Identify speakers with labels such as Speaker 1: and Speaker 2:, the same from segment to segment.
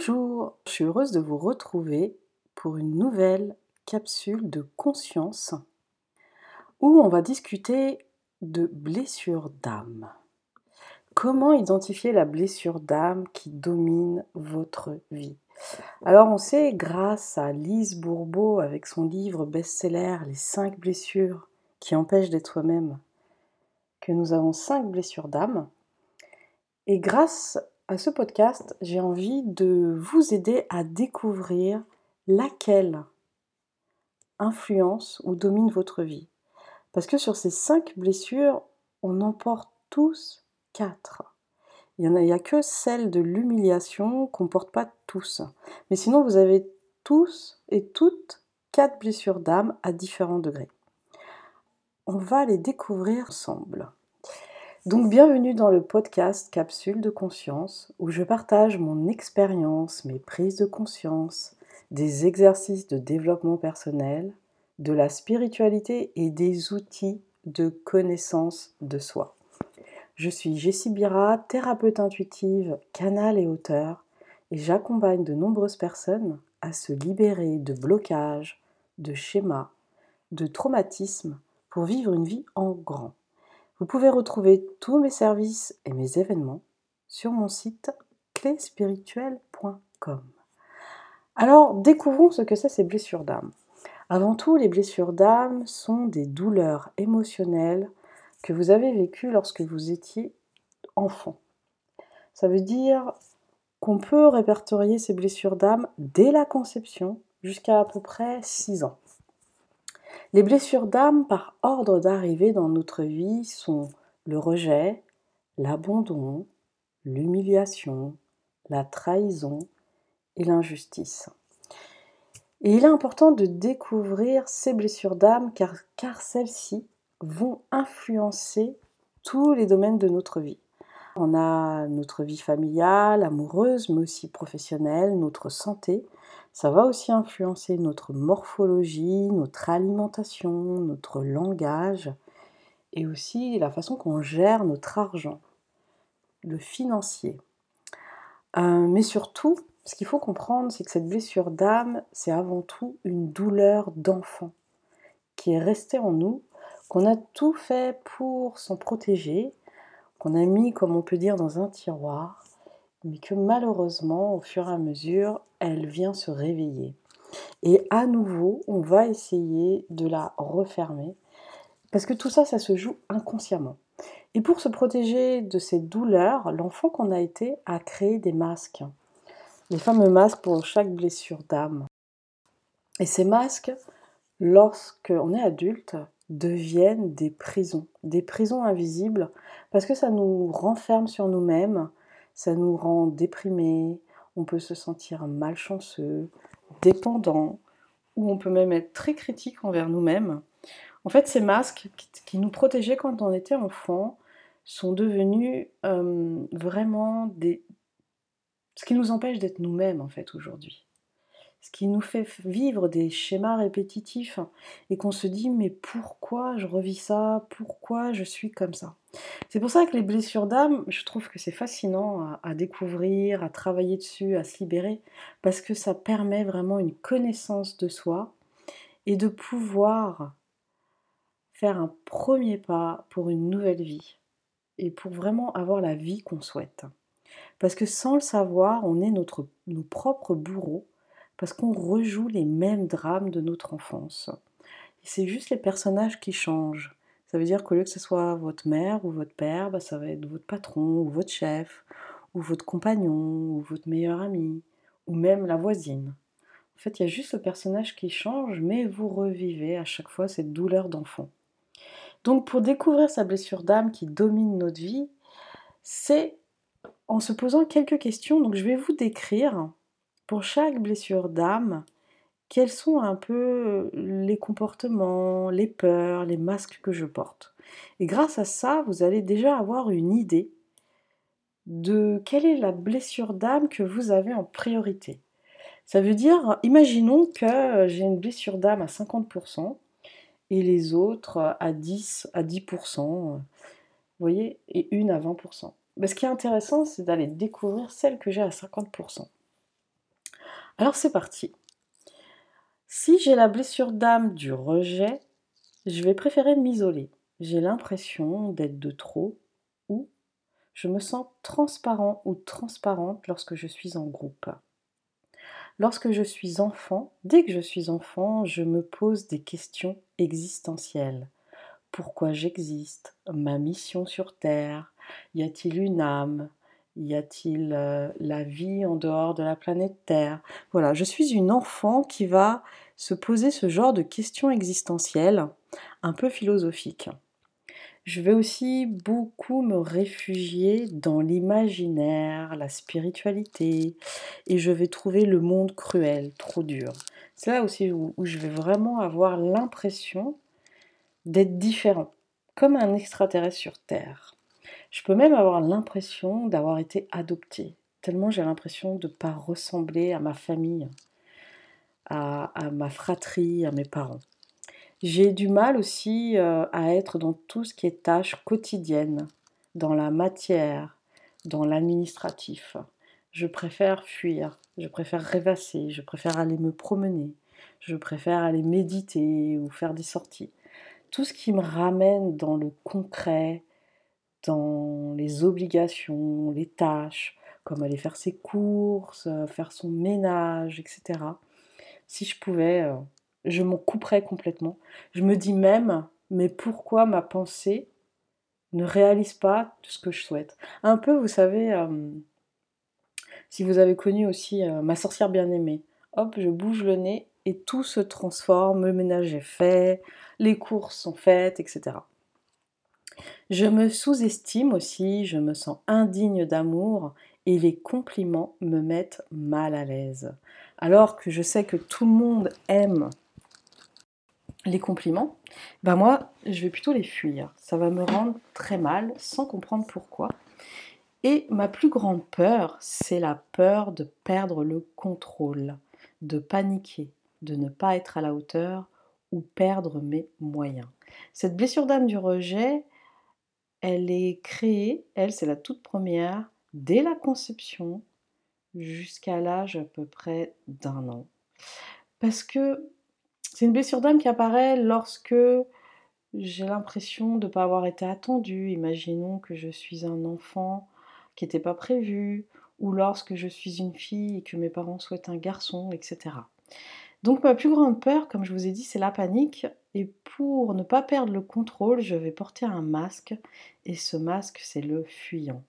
Speaker 1: Bonjour, je suis heureuse de vous retrouver pour une nouvelle capsule de conscience où on va discuter de blessure d'âme. Comment identifier la blessure d'âme qui domine votre vie? Alors on sait grâce à Lise Bourbeau avec son livre best-seller Les 5 blessures qui empêchent d'être soi-même que nous avons 5 blessures d'âme. Et grâce à ce podcast, j'ai envie de vous aider à découvrir laquelle influence ou domine votre vie. Parce que sur ces cinq blessures, on en porte tous quatre. Il n'y a que celle de l'humiliation qu'on ne porte pas tous. Mais sinon, vous avez tous et toutes quatre blessures d'âme à différents degrés. On va les découvrir ensemble. Donc bienvenue dans le podcast Capsule de conscience où je partage mon expérience, mes prises de conscience, des exercices de développement personnel, de la spiritualité et des outils de connaissance de soi. Je suis Jessie Bira, thérapeute intuitive, canal et auteur, et j'accompagne de nombreuses personnes à se libérer de blocages, de schémas, de traumatismes pour vivre une vie en grand. Vous pouvez retrouver tous mes services et mes événements sur mon site cléspirituelle.com. Alors, découvrons ce que c'est ces blessures d'âme. Avant tout, les blessures d'âme sont des douleurs émotionnelles que vous avez vécues lorsque vous étiez enfant. Ça veut dire qu'on peut répertorier ces blessures d'âme dès la conception jusqu'à à peu près 6 ans. Les blessures d'âme par ordre d'arrivée dans notre vie sont le rejet, l'abandon, l'humiliation, la trahison et l'injustice. Et il est important de découvrir ces blessures d'âme car, car celles-ci vont influencer tous les domaines de notre vie. On a notre vie familiale, amoureuse, mais aussi professionnelle, notre santé, ça va aussi influencer notre morphologie, notre alimentation, notre langage et aussi la façon qu'on gère notre argent, le financier. Euh, mais surtout, ce qu'il faut comprendre, c'est que cette blessure d'âme, c'est avant tout une douleur d'enfant qui est restée en nous, qu'on a tout fait pour s'en protéger, qu'on a mis, comme on peut dire, dans un tiroir, mais que malheureusement, au fur et à mesure, elle vient se réveiller. Et à nouveau, on va essayer de la refermer, parce que tout ça, ça se joue inconsciemment. Et pour se protéger de ces douleurs, l'enfant qu'on a été a créé des masques. Les fameux masques pour chaque blessure d'âme. Et ces masques, lorsqu'on est adulte, deviennent des prisons, des prisons invisibles, parce que ça nous renferme sur nous-mêmes, ça nous rend déprimés, on peut se sentir malchanceux, dépendant, ou on peut même être très critique envers nous-mêmes. En fait, ces masques qui nous protégeaient quand on était enfant sont devenus euh, vraiment des... ce qui nous empêche d'être nous-mêmes en fait aujourd'hui ce qui nous fait vivre des schémas répétitifs et qu'on se dit mais pourquoi je revis ça? Pourquoi je suis comme ça? C'est pour ça que les blessures d'âme, je trouve que c'est fascinant à, découvrir, à travailler dessus, à se libérer, parce que ça permet vraiment une connaissance de soi et de pouvoir faire un premier pas pour une nouvelle vie et pour vraiment avoir la vie qu'on souhaite. Parce que sans le savoir, on est notre, nos propres bourreaux parce qu'on rejoue les mêmes drames de notre enfance. C'est juste les personnages qui changent. Ça veut dire qu'au lieu que ce soit votre mère ou votre père, bah, ça va être votre patron ou votre chef, ou votre compagnon, ou votre meilleur ami, ou même la voisine. En fait, il y a juste le personnage qui change, mais vous revivez à chaque fois cette douleur d'enfant. Donc pour découvrir sa blessure d'âme qui domine notre vie, c'est en se posant quelques questions. Donc je vais vous décrire pour chaque blessure d'âme, quels sont un peu les comportements, les peurs, les masques que je porte? Et grâce à ça, vous allez déjà avoir une idée de quelle est la blessure d'âme que vous avez en priorité. Ça veut dire, imaginons que j'ai une blessure d'âme à 50% et les autres à 10, à 10%, vous voyez, et une à 20%. Mais ce qui est intéressant, c'est d'aller découvrir celle que j'ai à 50%. Alors c'est parti. Si j'ai la blessure d'âme du rejet, je vais préférer m'isoler. J'ai l'impression d'être de trop ou je me sens transparent ou transparente lorsque je suis en groupe. Lorsque je suis enfant, dès que je suis enfant, je me pose des questions existentielles. Pourquoi j'existe? Ma mission sur Terre? Y a-t-il une âme? Y a-t-il euh, la vie en dehors de la planète Terre? Voilà, je suis une enfant qui va se poser ce genre de questions existentielles, un peu philosophiques. Je vais aussi beaucoup me réfugier dans l'imaginaire, la spiritualité, et je vais trouver le monde cruel, trop dur. C'est là aussi où, où je vais vraiment avoir l'impression d'être différent, comme un extraterrestre sur Terre. Je peux même avoir l'impression d'avoir été adoptée, tellement j'ai l'impression de ne pas ressembler à ma famille, à, ma fratrie, à mes parents. J'ai du mal aussi euh, à être dans tout ce qui est tâches quotidiennes, dans la matière, dans l'administratif. Je préfère fuir, je préfère rêvasser, je préfère aller me promener, je préfère aller méditer ou faire des sorties. Tout ce qui me ramène dans le concret, dans les obligations, les tâches, comme aller faire ses courses, euh, faire son ménage, etc. Si je pouvais, euh, je m'en couperais complètement. Je me dis même, mais pourquoi ma pensée ne réalise pas tout ce que je souhaite? Un peu, vous savez, euh, si vous avez connu aussi ma sorcière bien-aimée, hop, je bouge le nez et tout se transforme, le ménage est fait, les courses sont faites, etc. Je me sous-estime aussi, je me sens indigne d'amour et les compliments me mettent mal à l'aise. Alors que je sais que tout le monde aime les compliments, ben moi, je vais plutôt les fuir. Ça va me rendre très mal sans comprendre pourquoi. Et ma plus grande peur, c'est la peur de perdre le contrôle, de paniquer, de ne pas être à la hauteur ou perdre mes moyens. Cette blessure d'âme du rejet, elle est créée, elle c'est la toute première, dès la conception jusqu'à l'âge à peu près d'un an. Parce que c'est une blessure d'âme qui apparaît lorsque j'ai l'impression de ne pas avoir été attendue. Imaginons que je suis un enfant qui n'était pas prévu, ou lorsque je suis une fille et que mes parents souhaitent un garçon, etc. Donc ma plus grande peur, comme je vous ai dit, c'est la panique. Et pour ne pas perdre le contrôle, je vais porter un masque. Et ce masque, c'est le fuyant.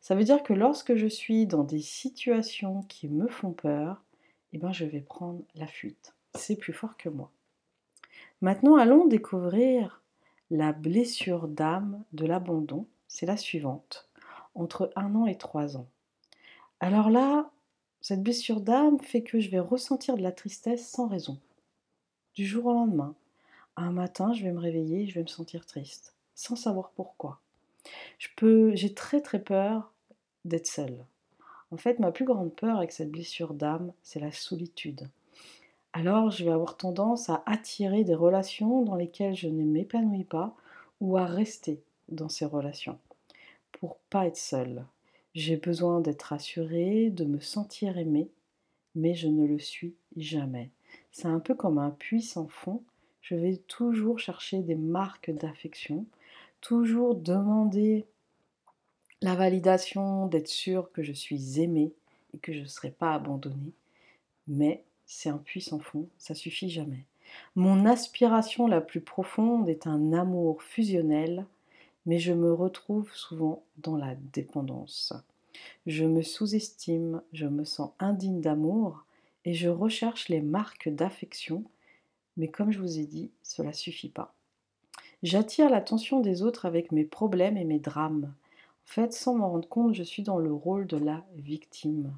Speaker 1: Ça veut dire que lorsque je suis dans des situations qui me font peur, eh ben, je vais prendre la fuite. C'est plus fort que moi. Maintenant, allons découvrir la blessure d'âme de l'abandon. C'est la suivante, entre un an et trois ans. Alors là, cette blessure d'âme fait que je vais ressentir de la tristesse sans raison. Du jour au lendemain, un matin, je vais me réveiller et je vais me sentir triste, sans savoir pourquoi. J'ai très très peur d'être seule. En fait, ma plus grande peur avec cette blessure d'âme, c'est la solitude. Alors, je vais avoir tendance à attirer des relations dans lesquelles je ne m'épanouis pas ou à rester dans ces relations pour pas être seule. J'ai besoin d'être rassurée, de me sentir aimée, mais je ne le suis jamais. C'est un peu comme un puits sans fond. Je vais toujours chercher des marques d'affection, toujours demander la validation, d'être sûre que je suis aimée et que je ne serai pas abandonnée. Mais c'est un puits sans fond, ça suffit jamais. Mon aspiration la plus profonde est un amour fusionnel mais je me retrouve souvent dans la dépendance. Je me sous-estime, je me sens indigne d'amour et je recherche les marques d'affection, mais comme je vous ai dit, cela suffit pas. J'attire l'attention des autres avec mes problèmes et mes drames. En fait, sans m'en rendre compte, je suis dans le rôle de la victime,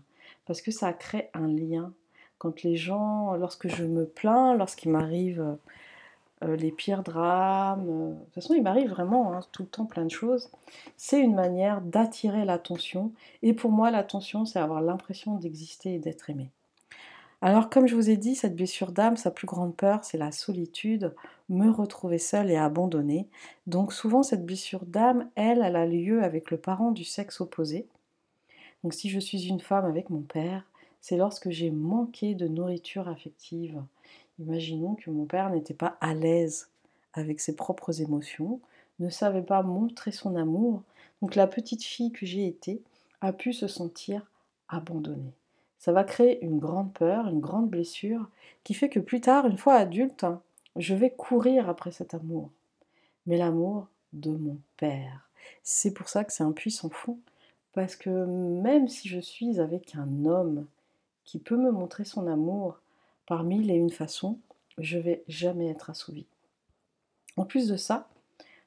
Speaker 1: parce que ça crée un lien. Quand les gens, lorsque je me plains, lorsqu'il m'arrive euh, les pires drames. Euh, de toute façon, il m'arrive vraiment hein, tout le temps plein de choses. C'est une manière d'attirer l'attention. Et pour moi, l'attention, c'est avoir l'impression d'exister et d'être aimé. Alors, comme je vous ai dit, cette blessure d'âme, sa plus grande peur, c'est la solitude, me retrouver seule et abandonnée. Donc, souvent, cette blessure d'âme, elle, elle a lieu avec le parent du sexe opposé. Donc, si je suis une femme avec mon père, c'est lorsque j'ai manqué de nourriture affective. Imaginons que mon père n'était pas à l'aise avec ses propres émotions, ne savait pas montrer son amour, donc la petite fille que j'ai été a pu se sentir abandonnée. Ça va créer une grande peur, une grande blessure, qui fait que plus tard, une fois adulte, je vais courir après cet amour. Mais l'amour de mon père. C'est pour ça que c'est un puissant fond, parce que même si je suis avec un homme qui peut me montrer son amour par mille et une façons, je vais jamais être assouvie. En plus de ça,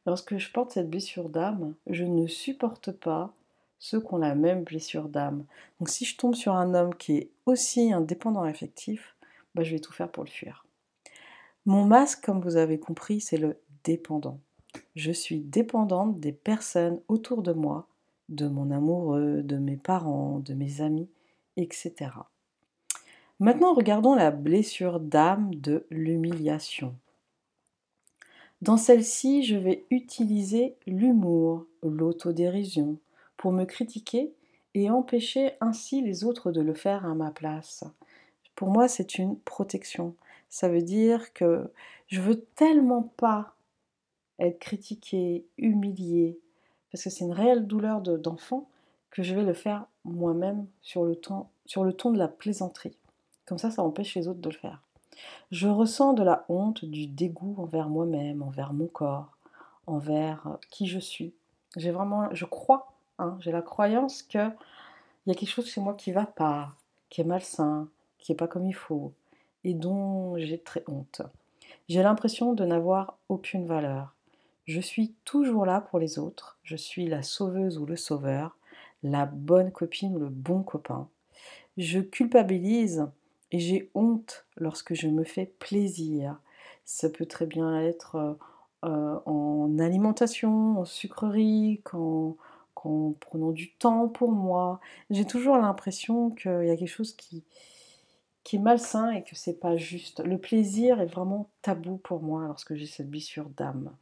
Speaker 1: lorsque je porte cette blessure d'âme, je ne supporte pas ceux qui ont la même blessure d'âme. Donc si je tombe sur un homme qui est aussi indépendant affectif, bah, je vais tout faire pour le fuir. Mon masque, comme vous avez compris, c'est le dépendant. Je suis dépendante des personnes autour de moi, de mon amoureux, de mes parents, de mes amis, etc. Maintenant, regardons la blessure d'âme de l'humiliation. Dans celle-ci, je vais utiliser l'humour, l'autodérision, pour me critiquer et empêcher ainsi les autres de le faire à ma place. Pour moi, c'est une protection. Ça veut dire que je veux tellement pas être critiqué, humilié, parce que c'est une réelle douleur d'enfant, que je vais le faire moi-même sur, sur le ton de la plaisanterie. Comme ça, ça empêche les autres de le faire. Je ressens de la honte, du dégoût envers moi-même, envers mon corps, envers euh, qui je suis. J'ai vraiment, je crois, hein, j'ai la croyance qu'il y a quelque chose chez moi qui va pas, qui est malsain, qui est pas comme il faut, et dont j'ai très honte. J'ai l'impression de n'avoir aucune valeur. Je suis toujours là pour les autres. Je suis la sauveuse ou le sauveur, la bonne copine ou le bon copain. Je culpabilise et j'ai honte lorsque je me fais plaisir. Ça peut très bien être euh, euh, en alimentation, en sucrerie, quand, en prenant du temps pour moi. J'ai toujours l'impression qu'il y a quelque chose qui, qui est malsain et que c'est pas juste. Le plaisir est vraiment tabou pour moi lorsque j'ai cette blessure d'âme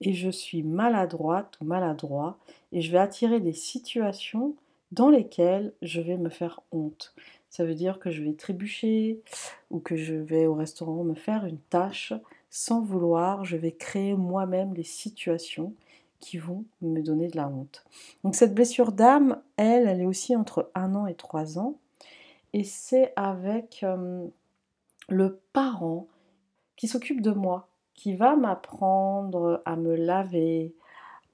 Speaker 1: et je suis maladroite ou maladroit et je vais attirer des situations dans lesquelles je vais me faire honte. Ça veut dire que je vais trébucher ou que je vais au restaurant me faire une tâche sans vouloir, je vais créer moi-même des situations qui vont me donner de la honte. Donc cette blessure d'âme, elle, elle est aussi entre un an et trois ans. Et c'est avec euh, le parent qui s'occupe de moi, qui va m'apprendre à me laver,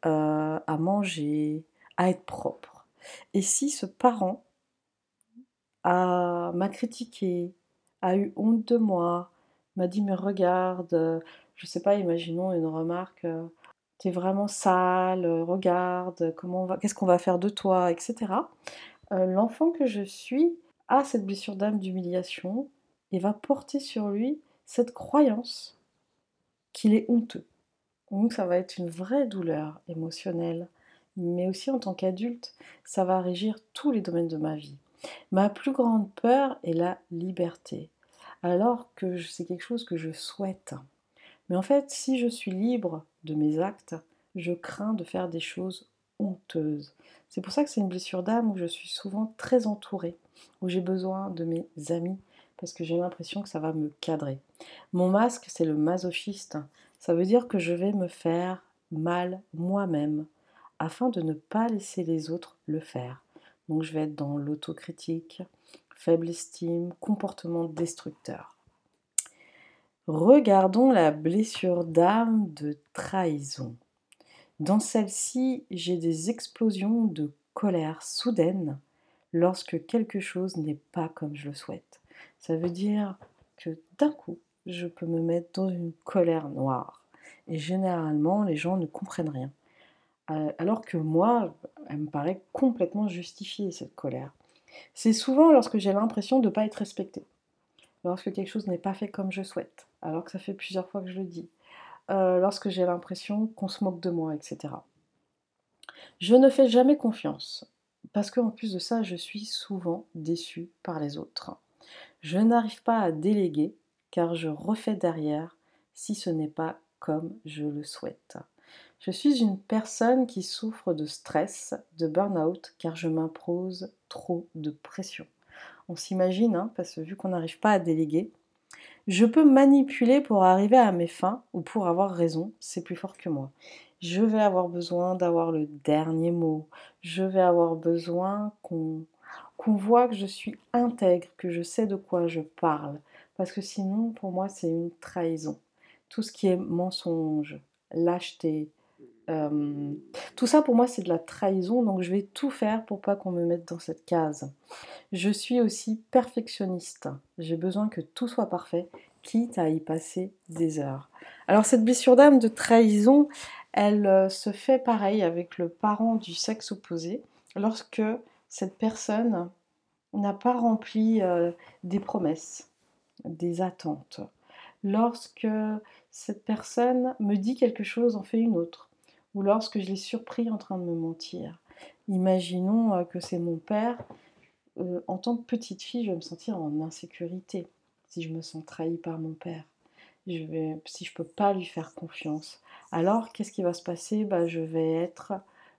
Speaker 1: euh, à manger, à être propre. Et si ce parent m'a critiqué, a eu honte de moi, m'a dit mais regarde, je sais pas, imaginons une remarque, euh, t'es vraiment sale, regarde, comment va, qu'est-ce qu'on va faire de toi, etc. Euh, l'enfant que je suis a cette blessure d'âme d'humiliation et va porter sur lui cette croyance qu'il est honteux. Donc ça va être une vraie douleur émotionnelle, mais aussi en tant qu'adulte, ça va régir tous les domaines de ma vie. Ma plus grande peur est la liberté, alors que c'est quelque chose que je souhaite. Mais en fait, si je suis libre de mes actes, je crains de faire des choses honteuses. C'est pour ça que c'est une blessure d'âme où je suis souvent très entourée, où j'ai besoin de mes amis, parce que j'ai l'impression que ça va me cadrer. Mon masque, c'est le masochiste. Ça veut dire que je vais me faire mal moi-même afin de ne pas laisser les autres le faire. Donc je vais être dans l'autocritique, faible estime, comportement destructeur. Regardons la blessure d'âme de trahison. Dans celle-ci, j'ai des explosions de colère soudaine lorsque quelque chose n'est pas comme je le souhaite. Ça veut dire que d'un coup, je peux me mettre dans une colère noire. Et généralement, les gens ne comprennent rien. Euh, alors que moi, elle me paraît complètement justifiée, cette colère. C'est souvent lorsque j'ai l'impression de ne pas être respectée. Lorsque quelque chose n'est pas fait comme je souhaite, alors que ça fait plusieurs fois que je le dis. Euh, lorsque j'ai l'impression qu'on se moque de moi, etc. Je ne fais jamais confiance, parce qu'en plus de ça, je suis souvent déçue par les autres. Je n'arrive pas à déléguer car je refais derrière si ce n'est pas comme je le souhaite. Je suis une personne qui souffre de stress, de burn-out car je m'impose trop de pression. on s'imagine, hein, parce que vu qu'on n'arrive pas à déléguer, je peux manipuler pour arriver à mes fins ou pour avoir raison, c'est plus fort que moi. Je vais avoir besoin d'avoir le dernier mot, je vais avoir besoin qu'on qu'on voit que je suis intègre, que je sais de quoi je parle, parce que sinon, pour moi, c'est une trahison. Tout ce qui est mensonge, lâcheté, euh, tout ça pour moi c'est de la trahison, donc je vais tout faire pour pas qu'on me mette dans cette case. Je suis aussi perfectionniste. J'ai besoin que tout soit parfait, quitte à y passer des heures. Alors cette blessure d'âme de trahison, elle euh, se fait pareil avec le parent du sexe opposé lorsque cette personne n'a pas rempli euh, des promesses, des attentes. Lorsque cette personne me dit quelque chose, en fait une autre ou lorsque je l'ai surpris en train de me mentir. Imaginons euh, que c'est mon père. Euh, en tant que petite fille, je vais me sentir en insécurité si je me sens trahie par mon père. Si je ne peux pas lui faire confiance. Alors, qu'est-ce qui va se passer? Bah, Je vais être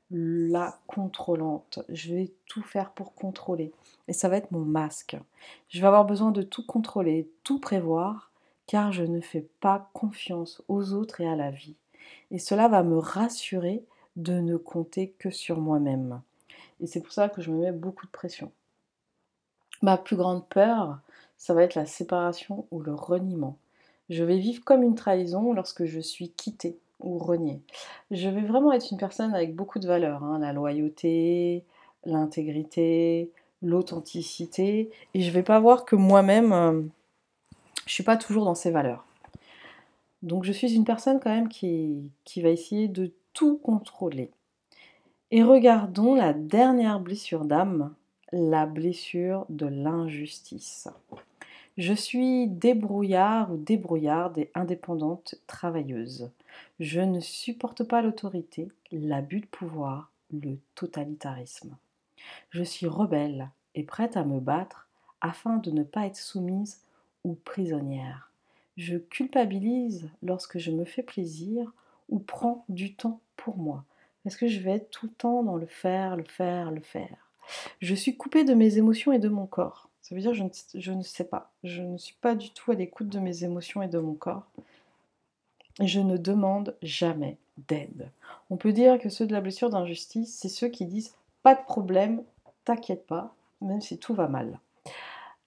Speaker 1: la contrôlante. Je vais tout faire pour contrôler. Et ça va être mon masque. Je vais avoir besoin de tout contrôler, tout prévoir, car je ne fais pas confiance aux autres et à la vie et cela va me rassurer de ne compter que sur moi-même. Et c'est pour ça que je me mets beaucoup de pression. Ma plus grande peur, ça va être la séparation ou le reniement. Je vais vivre comme une trahison lorsque je suis quittée ou reniée. Je vais vraiment être une personne avec beaucoup de valeurs, hein, la loyauté, l'intégrité, l'authenticité, et je vais pas voir que moi-même, euh, je suis pas toujours dans ces valeurs. Donc je suis une personne quand même qui, va essayer de tout contrôler. Et regardons la dernière blessure d'âme, la blessure de l'injustice. Je suis débrouillard ou débrouillarde et indépendante travailleuse. Je ne supporte pas l'autorité, l'abus de pouvoir, le totalitarisme. Je suis rebelle et prête à me battre afin de ne pas être soumise ou prisonnière. Je culpabilise lorsque je me fais plaisir ou prends du temps pour moi. Est-ce que je vais être tout le temps dans le faire, le faire, le faire Je suis coupée de mes émotions et de mon corps. Ça veut dire je ne, je ne sais pas. Je ne suis pas du tout à l'écoute de mes émotions et de mon corps. Je ne demande jamais d'aide. On peut dire que ceux de la blessure d'injustice, c'est ceux qui disent pas de problème, t'inquiète pas, même si tout va mal.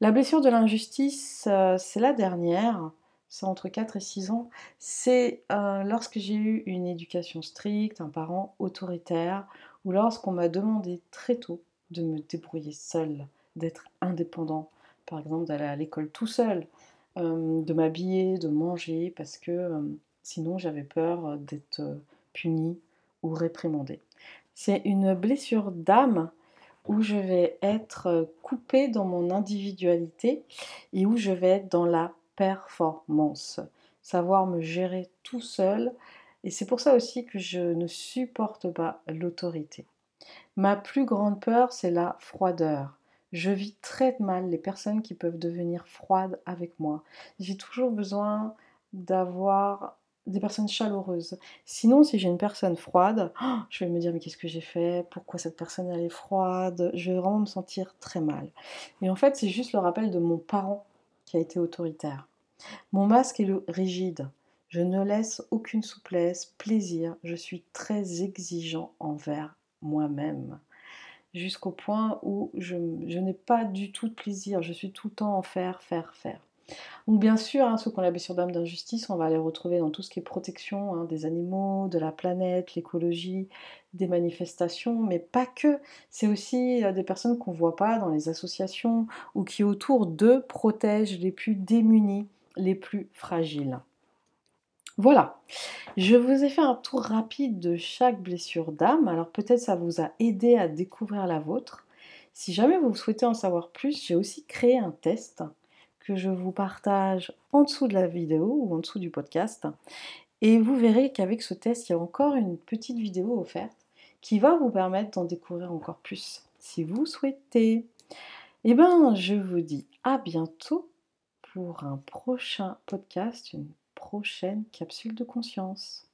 Speaker 1: La blessure de l'injustice, euh, c'est la dernière c'est entre 4 et 6 ans, c'est euh, lorsque j'ai eu une éducation stricte, un parent autoritaire, ou lorsqu'on m'a demandé très tôt de me débrouiller seul, d'être indépendant, par exemple d'aller à l'école tout seul, euh, de m'habiller, de manger, parce que euh, sinon j'avais peur d'être punie ou réprimandée. C'est une blessure d'âme où je vais être coupée dans mon individualité et où je vais être dans la performance, savoir me gérer tout seul. Et c'est pour ça aussi que je ne supporte pas l'autorité. Ma plus grande peur, c'est la froideur. Je vis très mal les personnes qui peuvent devenir froides avec moi. J'ai toujours besoin d'avoir des personnes chaleureuses. Sinon, si j'ai une personne froide, je vais me dire mais qu'est-ce que j'ai fait? Pourquoi cette personne elle est froide? Je vais vraiment me sentir très mal. Et en fait, c'est juste le rappel de mon parent été autoritaire. Mon masque est rigide. Je ne laisse aucune souplesse, plaisir. Je suis très exigeant envers moi-même. Jusqu'au point où je, n'ai pas du tout de plaisir. Je suis tout le temps en faire, faire, faire. Donc bien sûr, hein, ceux qui ont la blessure d'âme d'injustice, on va les retrouver dans tout ce qui est protection hein, des animaux, de la planète, l'écologie, des manifestations, mais pas que. C'est aussi euh, des personnes qu'on ne voit pas dans les associations ou qui autour d'eux protègent les plus démunis, les plus fragiles. Voilà, je vous ai fait un tour rapide de chaque blessure d'âme, alors peut-être ça vous a aidé à découvrir la vôtre. Si jamais vous souhaitez en savoir plus, j'ai aussi créé un test que je vous partage en dessous de la vidéo ou en dessous du podcast. Et vous verrez qu'avec ce test, il y a encore une petite vidéo offerte qui va vous permettre d'en découvrir encore plus si vous souhaitez. Eh bien, je vous dis à bientôt pour un prochain podcast, une prochaine capsule de conscience.